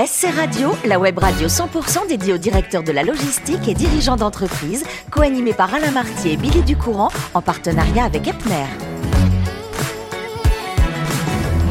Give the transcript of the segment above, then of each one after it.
SC Radio, la web radio 100% dédiée aux directeurs de la logistique et dirigeants d'entreprise, co-animée par Alain Martier et Billy Ducourant, en partenariat avec Epner.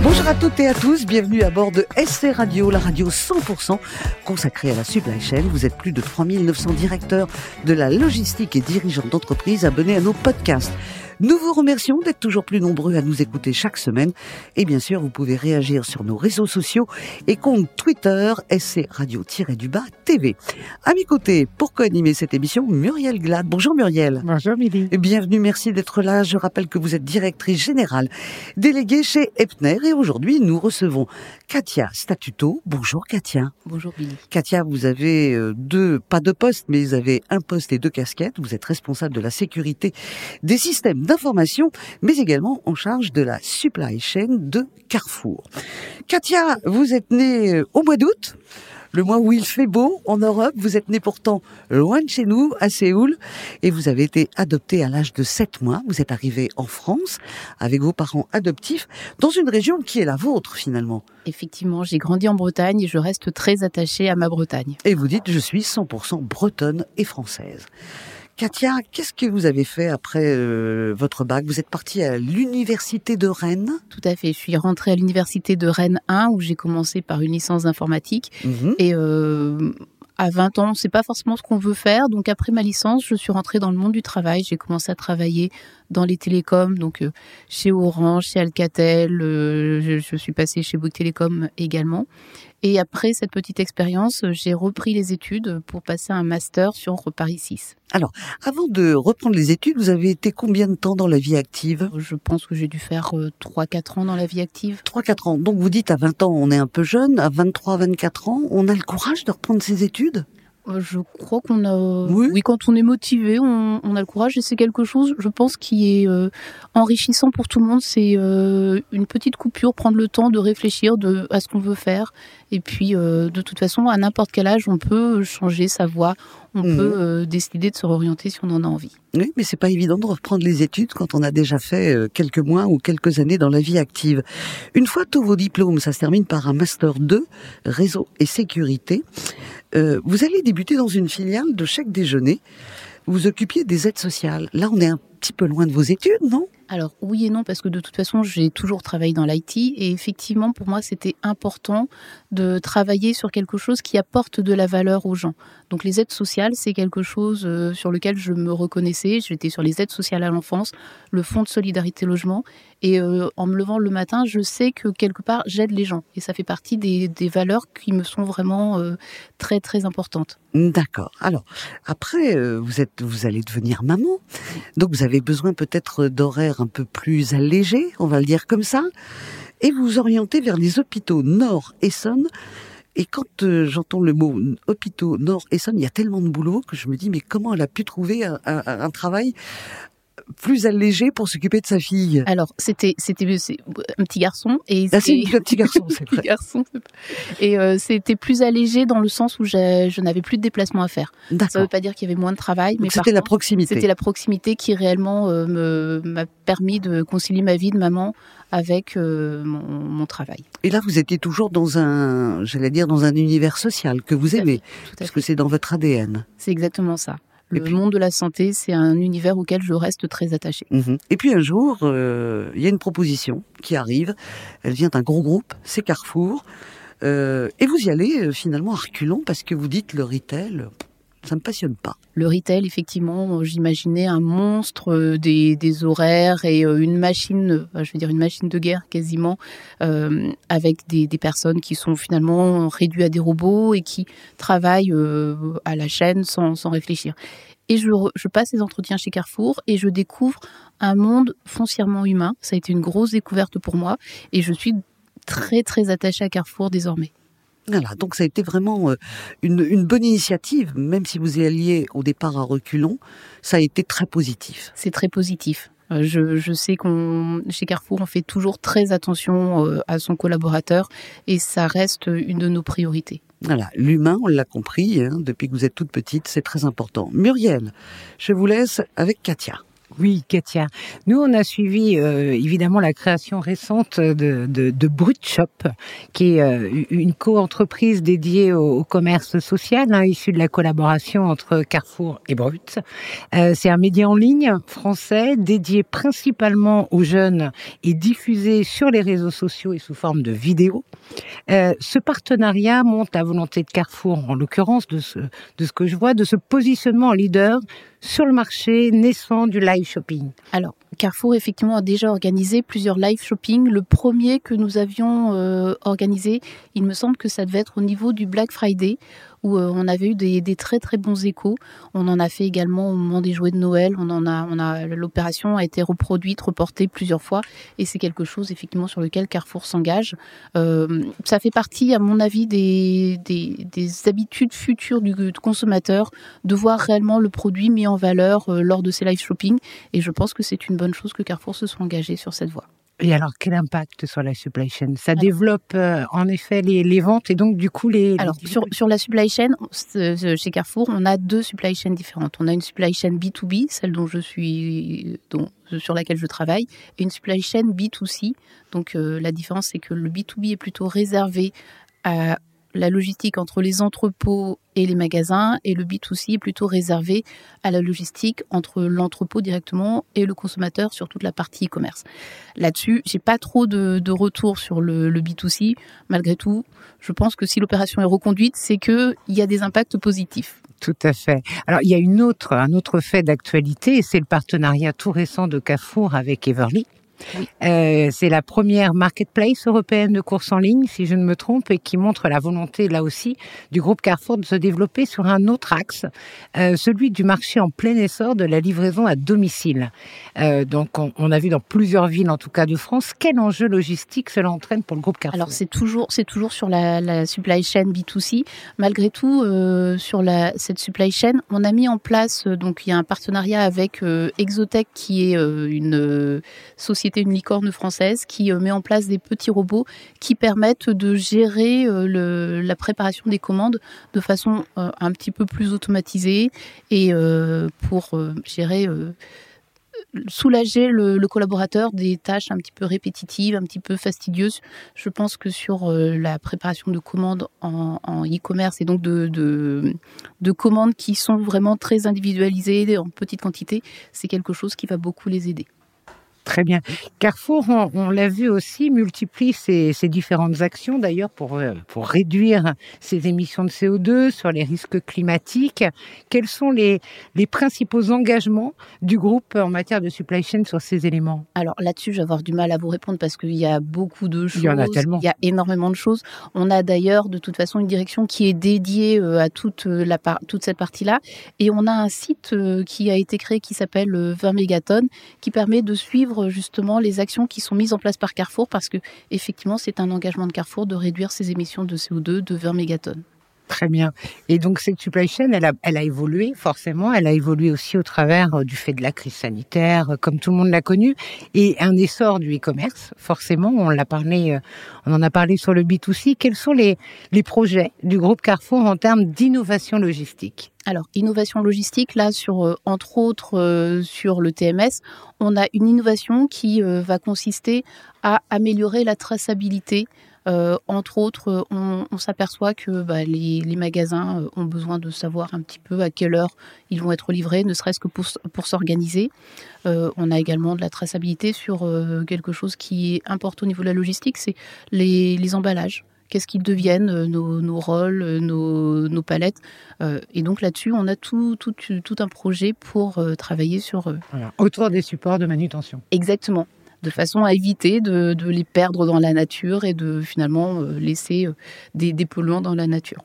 Bonjour à toutes et à tous, bienvenue à bord de SC Radio, la radio 100% consacrée à la supply chain. Vous êtes plus de 3900 directeurs de la logistique et dirigeants d'entreprise abonnés à nos podcasts. Nous vous remercions d'être toujours plus nombreux à nous écouter chaque semaine. Et bien sûr, vous pouvez réagir sur nos réseaux sociaux et compte Twitter, SC Radio-du-bas TV. À mes côtés, pour co-animer cette émission, Muriel Glad. Bonjour Muriel. Bonjour Milly. Bienvenue, merci d'être là. Je rappelle que vous êtes directrice générale déléguée chez Epner et aujourd'hui, nous recevons Katia Statuto. Bonjour Katia. Bonjour Billy. Katia, vous avez euh, deux, pas deux postes, mais vous avez un poste et deux casquettes. Vous êtes responsable de la sécurité des systèmes d'information, mais également en charge de la supply chain de Carrefour. Katia, vous êtes née euh, au mois d'août le mois où il fait beau en Europe. Vous êtes née pourtant loin de chez nous, à Séoul, et vous avez été adoptée à l'âge de 7 mois. Vous êtes arrivée en France avec vos parents adoptifs dans une région qui est la vôtre finalement. Effectivement, j'ai grandi en Bretagne et je reste très attachée à ma Bretagne. Et vous dites, je suis 100% bretonne et française. Katia, qu'est-ce que vous avez fait après euh, votre bac? Vous êtes partie à l'université de Rennes? Tout à fait. Je suis rentrée à l'université de Rennes 1 où j'ai commencé par une licence d'informatique. Mhm. Et euh, à 20 ans, c'est pas forcément ce qu'on veut faire. Donc après ma licence, je suis rentrée dans le monde du travail. J'ai commencé à travailler dans les télécoms, donc euh, chez Orange, chez Alcatel. je, je suis passée chez Bouygues Télécom également. Et après cette petite expérience, j'ai repris les études pour passer un master sur Paris 6. Alors, avant de reprendre les études, vous avez été combien de temps dans la vie active? Je pense que j'ai dû faire euh, 3-4 ans dans la vie active. 3-4 ans. Donc vous dites à 20 ans, on est un peu jeune, à 23-24 ans, on a le courage de reprendre ses études? Euh, Je crois qu'on a, Oui. quand on est motivé, on, on a le courage et c'est quelque chose, je pense, qui est euh, enrichissant pour tout le monde. C'est euh, une petite coupure, prendre le temps de réfléchir de, à ce qu'on veut faire. Et puis, euh, de toute façon, à n'importe quel âge, on peut changer sa voie, on Mhm. peut euh, décider de se réorienter si on en a envie. Oui, mais c'est pas évident de reprendre les études quand on a déjà fait euh, quelques mois ou quelques années dans la vie active. Une fois tous vos diplômes, ça se termine par un master 2, réseau et sécurité. Euh, vous allez débuter dans une filiale de chèque déjeuner. Vous occupiez des aides sociales. Là, on est un petit peu loin de vos études, non? Alors oui et non parce que de toute façon j'ai toujours travaillé dans l'IT et effectivement pour moi c'était important de travailler sur quelque chose qui apporte de la valeur aux gens. Donc les aides sociales c'est quelque chose euh, sur lequel je me reconnaissais. J'étais sur les aides sociales à l'enfance, le fonds de solidarité logement et euh, en me levant le matin je sais que quelque part j'aide les gens et ça fait partie des, des valeurs qui me sont vraiment euh, très très importantes. D'accord. Alors, après, euh, vous êtes, vous allez devenir maman. Donc, vous avez besoin peut-être d'horaires un peu plus allégés, on va le dire comme ça. Et vous orientez vers les hôpitaux Nord-Essonne. Et quand euh, j'entends le mot hôpitaux Nord-Essonne, il y a tellement de boulot que je me dis, mais comment elle a pu trouver un travail plus allégé pour s'occuper de sa fille Alors c'était c'était un petit garçon et Ah, c'est un petit garçon, c'est vrai. garçon. Et euh, c'était plus allégé dans le sens où je n'avais plus de déplacement à faire. Ça ne veut pas dire qu'il y avait moins de travail, mais Donc, par C'était la proximité. c'était la proximité qui réellement euh, m'a permis de concilier ma vie de maman avec euh, mon, mon travail. Et là, vous étiez toujours dans un, j'allais dire, dans un univers social que vous Tout aimez, à parce fait. que c'est dans votre ADN. C'est exactement ça. Et Le puis- monde de la santé, c'est un univers auquel je reste très attachée. Mhm. Et puis un jour, euh, il y a une proposition qui arrive. Elle vient d'un gros groupe, c'est Carrefour. Euh, et vous y allez euh, finalement à reculons parce que vous dites le retail, ça me passionne pas. Le retail, effectivement, j'imaginais un monstre euh, des, horaires et euh, une machine, euh, je veux dire une machine de guerre quasiment, avec des, personnes qui sont finalement réduites à des robots et qui travaillent à la chaîne sans, réfléchir. Et je passe les entretiens chez Carrefour et je découvre un monde foncièrement humain. Ça a été une grosse découverte pour moi et je suis très très attachée à Carrefour désormais. Voilà, donc ça a été vraiment euh, une, une bonne initiative, même si vous y alliez au départ à reculons, ça a été très positif. c'est très positif. Euh, Je, je sais qu'on chez Carrefour, on fait toujours très attention euh, à son collaborateur et ça reste une de nos priorités. Voilà, l'humain, on l'a compris, hein, depuis que vous êtes toute petite, c'est très important. Muriel, je vous laisse avec Katia. Oui, Katia. Nous, on a suivi euh, évidemment la création récente de, de, de Brut Shop, qui est euh, une co-entreprise dédiée au, commerce social, hein, issue de la collaboration entre Carrefour et Brut. Euh, c'est un média en ligne français dédié principalement aux jeunes et diffusé sur les réseaux sociaux et sous forme de vidéos. ce partenariat monte à volonté de Carrefour, en l'occurrence de ce, de ce que je vois, de ce positionnement en leader sur le marché naissant du live shopping Alors, Carrefour, effectivement, a déjà organisé plusieurs live shopping. Le premier que nous avions euh, organisé, il me semble que ça devait être au niveau du Black Friday, où euh, on avait eu des, très très bons échos. On en a fait également au moment des jouets de Noël. On en a, on a, l'opération a été reproduite, reportée plusieurs fois, et c'est quelque chose effectivement sur lequel Carrefour s'engage. Euh, ça fait partie, à mon avis, des, des, habitudes futures du, consommateur de voir réellement le produit mis en valeur euh, lors de ces live shopping, et je pense que c'est une bonne chose que Carrefour se soit engagé sur cette voie. Et alors, quel impact sur la supply chain? Ça développe euh, en effet les, les, ventes et donc du coup les... Alors, sur, sur la supply chain, chez Carrefour, on a deux supply chains différentes. On a une supply chain B2B, celle dont je suis, dont, sur laquelle je travaille, et une supply chain B2C. Donc, euh, la différence, c'est que le B2B est plutôt réservé à la logistique entre les entrepôts et les magasins et le B2C est plutôt réservé à la logistique entre l'entrepôt directement et le consommateur sur toute la partie e-commerce. Là-dessus, j'ai pas trop de, de retour sur le, le, B2C. Malgré tout, je pense que si l'opération est reconduite, c'est qu'il y a des impacts positifs. Tout à fait. Alors, il y a une autre, un autre fait d'actualité, c'est le partenariat tout récent de Carrefour avec Everly. Euh, c'est la première marketplace européenne de courses en ligne, si je ne me trompe, et qui montre la volonté, là aussi, du groupe Carrefour de se développer sur un autre axe, euh, celui du marché en plein essor de la livraison à domicile. Euh, donc, on, on, a vu dans plusieurs villes, en tout cas de France, quel enjeu logistique cela entraîne pour le groupe Carrefour. Alors, c'est toujours, c'est toujours sur la, la, supply chain B2C. Malgré tout, sur la, cette supply chain, on a mis en place, donc, il y a un partenariat avec Exotech, qui est une société une licorne française qui euh, met en place des petits robots qui permettent de gérer euh, la préparation des commandes de façon euh, un petit peu plus automatisée et pour gérer soulager le, collaborateur des tâches un petit peu répétitives, un petit peu fastidieuses. Je pense que sur la préparation de commandes en e-commerce et donc de, de, commandes qui sont vraiment très individualisées en petite quantité, c'est quelque chose qui va beaucoup les aider. Très bien. Carrefour, on, l'a vu aussi, multiplie ses, différentes actions d'ailleurs pour, euh, pour réduire ses émissions de CO2 sur les risques climatiques. Quels sont les, les principaux engagements du groupe en matière de supply chain sur ces éléments? Alors là-dessus, je vais avoir du mal à vous répondre parce qu'il y a beaucoup de choses. Il y en a tellement. Il y a énormément de choses. On a d'ailleurs de toute façon une direction qui est dédiée euh, à toute, euh, la, toute cette partie-là. Et on a un site qui a été créé qui s'appelle 20 mégatonnes qui permet de suivre justement les actions qui sont mises en place par Carrefour parce que effectivement c'est un engagement de Carrefour de réduire ses émissions de CO2 de 20 mégatonnes. Très bien. Et donc cette supply chain, elle a, elle a évolué forcément. Elle a évolué aussi au travers euh, du fait de la crise sanitaire, euh, comme tout le monde l'a connu, et un essor du e-commerce. Forcément, on l'a parlé, euh, on en a parlé sur le B2C. Quels sont les, les projets du groupe Carrefour en termes d'innovation logistique? Alors, innovation logistique, là, sur entre autres sur le TMS, on a une innovation qui va consister à améliorer la traçabilité euh, entre autres, on, s'aperçoit que bah, les, magasins euh, ont besoin de savoir un petit peu à quelle heure ils vont être livrés, ne serait-ce que pour, s'organiser. Euh, on a également de la traçabilité sur quelque chose qui est important au niveau de la logistique, c'est les, emballages qu'est-ce qu'ils deviennent, nos, rôles, nos, palettes. et donc là-dessus, on a tout, tout, tout, un projet pour travailler sur... Voilà. Autour des supports de manutention. Exactement de façon à éviter de, les perdre dans la nature et de finalement euh, laisser euh, des, polluants dans la nature.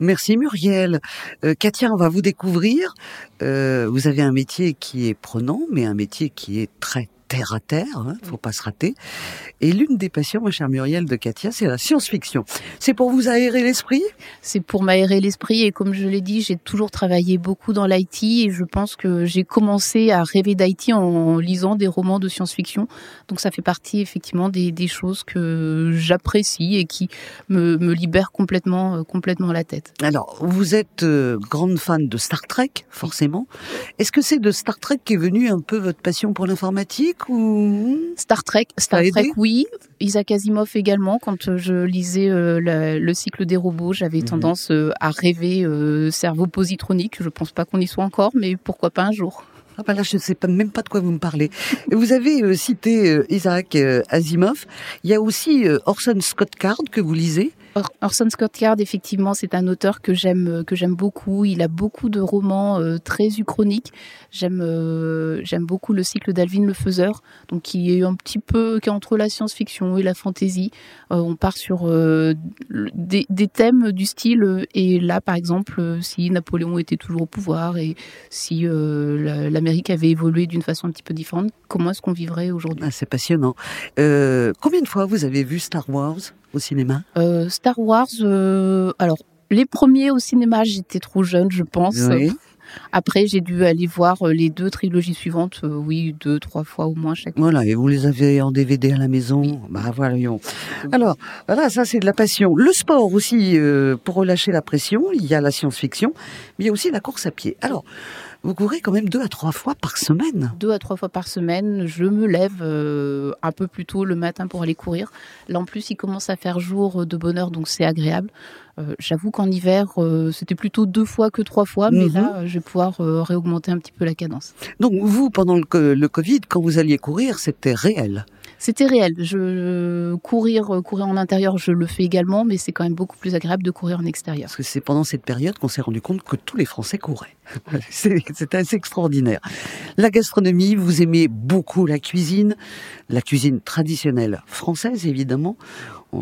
Merci Muriel. Euh, Katia, on va vous découvrir. vous avez un métier qui est prenant, mais un métier qui est très terre à terre, hein, faut pas se rater. Et l'une des passions, ma chère Muriel de Katia, c'est la science-fiction. C'est pour vous aérer l'esprit? C'est pour m'aérer l'esprit et comme je l'ai dit, j'ai toujours travaillé beaucoup dans l'IT et je pense que j'ai commencé à rêver d'IT en lisant des romans de science-fiction. Donc ça fait partie effectivement des, des choses que j'apprécie et qui me, me libèrent complètement, euh, complètement la tête. Alors, vous êtes euh, grande fan de Star Trek, forcément. Est-ce que c'est de Star Trek qui est venu un peu votre passion pour l'informatique ou Star Trek, Star Trek, oui. Isaac Asimov également. Quand euh, je lisais euh, la- le cycle des robots, j'avais Mhm. tendance euh, à rêver euh, cerveau positronique. Je pense pas qu'on y soit encore, mais pourquoi pas un jour. Ah bah là, je ne sais pas, même pas de quoi vous me parlez. Vous avez euh, cité euh, Isaac euh, Asimov. Il y a aussi euh, Orson Scott Card que vous lisez. Or- Orson Scott Card, effectivement, c'est un auteur que j'aime euh, que j'aime beaucoup. Il a beaucoup de romans euh, très uchroniques. J'aime euh, j'aime beaucoup le cycle d'Alvin le Faiseur, donc qui est un petit peu qui est entre la science-fiction et la fantasy. On part sur des, thèmes du style et là, par exemple, si Napoléon était toujours au pouvoir et si la- l'Amérique avait évolué d'une façon un petit peu différente, comment est-ce qu'on vivrait aujourd'hui? Ah, c'est passionnant. Combien de fois vous avez vu Star Wars? Au cinéma? Euh, Star Wars, euh, alors les premiers au cinéma, j'étais trop jeune, je pense. Oui. Après, j'ai dû aller voir euh, les deux trilogies suivantes, euh, oui, deux, trois fois au moins chaque. Voilà, et vous les avez en DVD à la maison? Bah voyons. Alors, voilà, ça c'est de la passion. Le sport aussi, euh, pour relâcher la pression, il y a la science-fiction, mais il y a aussi la course à pied. Alors, vous courez quand même deux à trois fois par semaine. Deux à trois fois par semaine, je me lève euh, un peu plus tôt le matin pour aller courir. Là, en plus, il commence à faire jour de bonne heure, donc c'est agréable. Euh, J'avoue qu'en hiver, euh, c'était plutôt deux fois que trois fois, mais Mhm. là, je vais pouvoir réaugmenter un petit peu la cadence. Donc vous, pendant le Covid, quand vous alliez courir, c'était réel. C'était réel. Je courir, euh, courir en intérieur, je le fais également, mais c'est quand même beaucoup plus agréable de courir en extérieur. Parce que c'est pendant cette période qu'on s'est rendu compte que tous les Français couraient. C'est assez extraordinaire. La gastronomie, vous aimez beaucoup la cuisine, la cuisine traditionnelle française évidemment.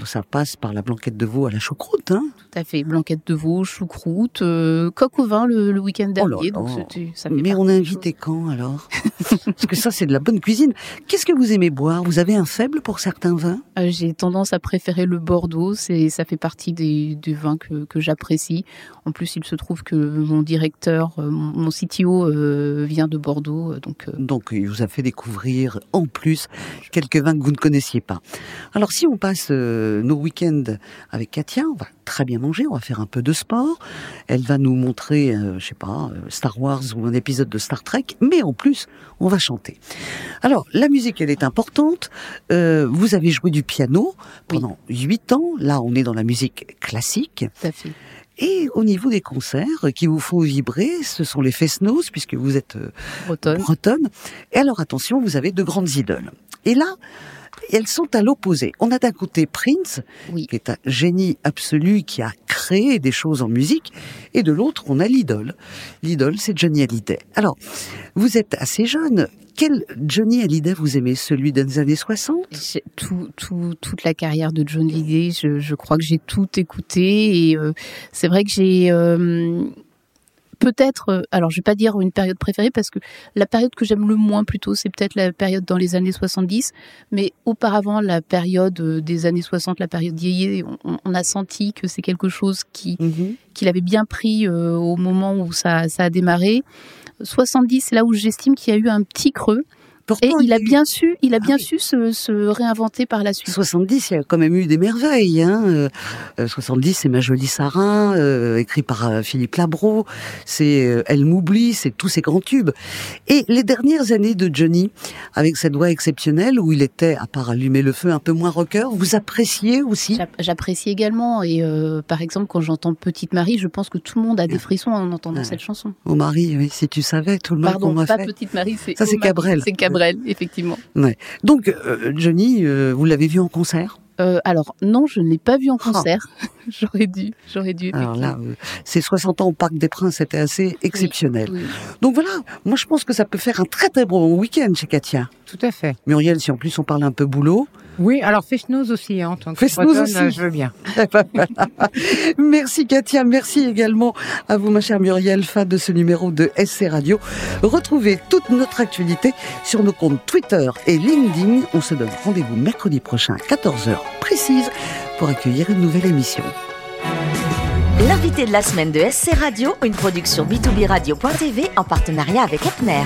Ça passe par la blanquette de veau à la choucroute. Hein Tout à fait. Blanquette de veau, choucroute, euh, coq au vin le, le week-end Oh là dernier. là. donc c'était- ça fait Mais on a invité quand alors? Parce que ça c'est de la bonne cuisine. Qu'est-ce que vous aimez boire? Vous avez un faible pour certains vins? Euh, J'ai tendance à préférer le Bordeaux, c'est ça fait partie des, des vins que, que j'apprécie. En plus, il se trouve que mon directeur, euh, mon, mon CTO euh, vient de Bordeaux, donc Donc il vous a fait découvrir en plus quelques vins que vous ne connaissiez pas. Alors si on passe euh, nos week-ends avec Katia, on va très bien manger, on va faire un peu de sport. Elle va nous montrer, euh, je sais pas, euh, Star Wars ou un épisode de Star Trek, mais en plus on va chanter. Alors la musique elle est importante. Euh, vous avez joué du piano pendant huit ans. Là on est dans la musique classique. tout à fait. Et au niveau des concerts qui vous font vibrer, ce sont les Fesnos puisque vous êtes Bretonne. bretonne. Et alors attention, vous avez de grandes idoles. Et là, elles sont à l'opposé. On a d'un côté Prince, Oui. qui est un génie absolu, qui a créé des choses en musique, et de l'autre, on a l'idole. L'idole, c'est Johnny Hallyday. Alors, vous êtes assez jeune. Quel Johnny Hallyday vous aimez? Celui des années 60 J'ai Tout, tout, toute la carrière de John Hallyday, je, je crois que j'ai tout écouté et euh, c'est vrai que j'ai euh, peut-être, euh, alors je vais pas dire une période préférée parce que la période que j'aime le moins plutôt, c'est peut-être la période dans les années 70, mais auparavant la période euh, des années 60, la période yéyé, on, on a senti que c'est quelque chose qui qu'il avait bien pris euh, au moment où ça, ça a démarré. 70, c'est là où j'estime qu'il y a eu un petit creux. Pourtant, Et il a bien su, il a Ah bien oui. su se, se réinventer par la suite. 70, il y a quand même eu des merveilles. Hein. Euh, euh, 70, c'est Ma jolie Sarah, euh, écrit par euh, Philippe Labro. C'est euh, Elle m'oublie, c'est tous ces grands tubes. Et les dernières années de Johnny, avec cette voix exceptionnelle, où il était, à part allumer le feu, un peu moins rocker, vous appréciez aussi? J'app- J'apprécie également. Et euh, par exemple, quand j'entends Petite Marie, je pense que tout le monde a des frissons en entendant Ouais. cette chanson. Au mari, oui, si tu savais tout le qu'on Pardon, pas fait. Petite Marie, c'est Ça, c'est Oh Marie, Cabrel. C'est Cabrel, effectivement. Donc, euh, Johnny, euh, vous l'avez vu en concert? Euh, alors non, je ne l'ai pas vu en Oh. concert. j'aurais dû, j'aurais dû. Alors là, euh, ces 60 ans au Parc des Princes, c'était assez exceptionnel. Oui. Donc voilà, moi je pense que ça peut faire un très très bon week-end chez Katia. Tout à fait. Muriel, si en plus on parle un peu boulot, Oui, alors Fechnoz aussi, hein, en tant que bretonne, aussi. euh, je veux bien. Merci Katia, merci également à vous ma chère Muriel, fan de ce numéro de SC Radio. Retrouvez toute notre actualité sur nos comptes Twitter et LinkedIn. On se donne rendez-vous mercredi prochain à 14h précise pour accueillir une nouvelle émission. L'invité de la semaine de SC Radio, une production b2b radio.tv en partenariat avec Epner.